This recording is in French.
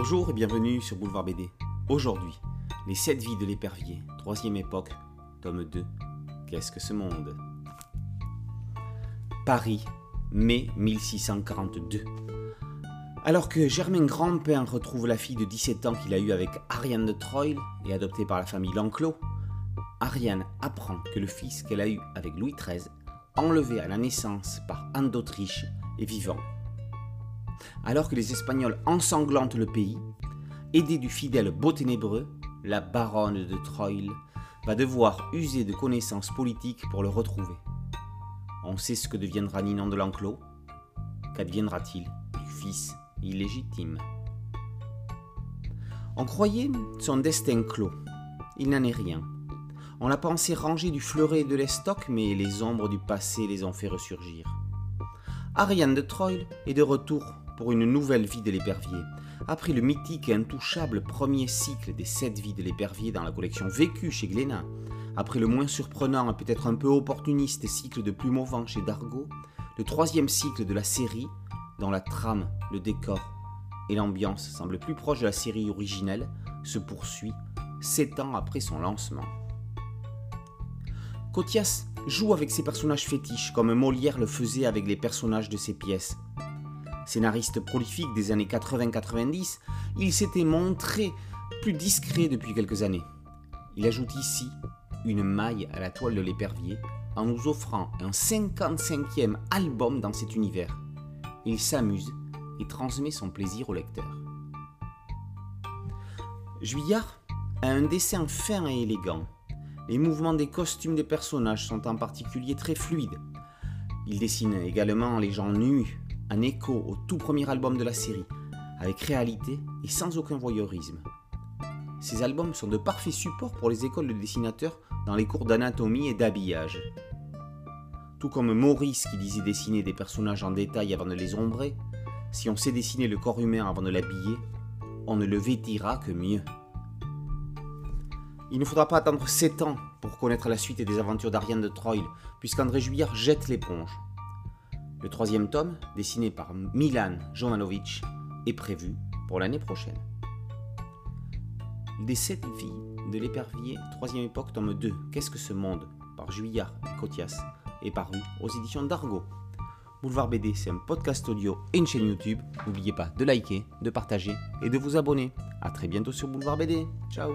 Bonjour et bienvenue sur Boulevard BD. Aujourd'hui, les 7 vies de l'épervier, troisième époque, tome 2. Qu'est-ce que ce monde? Paris, mai 1642. Alors que Germain Grandpin retrouve la fille de 17 ans qu'il a eue avec Ariane de Troyes et adoptée par la famille Lanclos, Ariane apprend que le fils qu'elle a eu avec Louis XIII, enlevé à la naissance par Anne d'Autriche, est vivant. Alors que les Espagnols ensanglantent le pays, aidée du fidèle beau ténébreux, la baronne de Troyes va devoir user de connaissances politiques pour le retrouver. On sait ce que deviendra Ninon de l'Enclos Qu'adviendra-t-il du fils illégitime? On croyait son destin clos. Il n'en est rien. On l'a pensé rangé du fleuret de l'estoc, mais les ombres du passé les ont fait ressurgir. Ariane de Troyes est de retour pour une nouvelle vie de l'épervier. Après le mythique et intouchable premier cycle des sept vies de l'épervier dans la collection Vécu chez Glénat, après le moins surprenant et peut-être un peu opportuniste cycle de Plumeau chez Dargaud, le troisième cycle de la série, dont la trame, le décor et l'ambiance semblent plus proches de la série originelle, se poursuit sept ans après son lancement. Cotias joue avec ses personnages fétiches comme Molière le faisait avec les personnages de ses pièces. Scénariste prolifique des années 80-90, il s'était montré plus discret depuis quelques années. Il ajoute ici une maille à la toile de l'épervier en nous offrant un 55e album dans cet univers. Il s'amuse et transmet son plaisir au lecteur. Juillard a un dessin fin et élégant les mouvements des costumes des personnages sont en particulier très fluides. Il dessine également les gens nus, en écho au tout premier album de la série, avec réalité et sans aucun voyeurisme. Ces albums sont de parfaits supports pour les écoles de dessinateurs dans les cours d'anatomie et d'habillage. Tout comme Maurice qui disait dessiner des personnages en détail avant de les ombrer, si on sait dessiner le corps humain avant de l'habiller, on ne le vêtira que mieux. Il ne faudra pas attendre 7 ans pour connaître la suite des aventures d'Ariane de Troyes, puisqu'André Juillard jette l'éponge. Le troisième tome, dessiné par Milan Jovanovic, est prévu pour l'année prochaine. Des sept vies de l'épervier, troisième époque, tome 2, Qu'est-ce que ce monde? Par Juillard et Cotias, est paru aux éditions d'Argo. Boulevard BD, c'est un podcast audio et une chaîne YouTube. N'oubliez pas de liker, de partager et de vous abonner. A très bientôt sur Boulevard BD. Ciao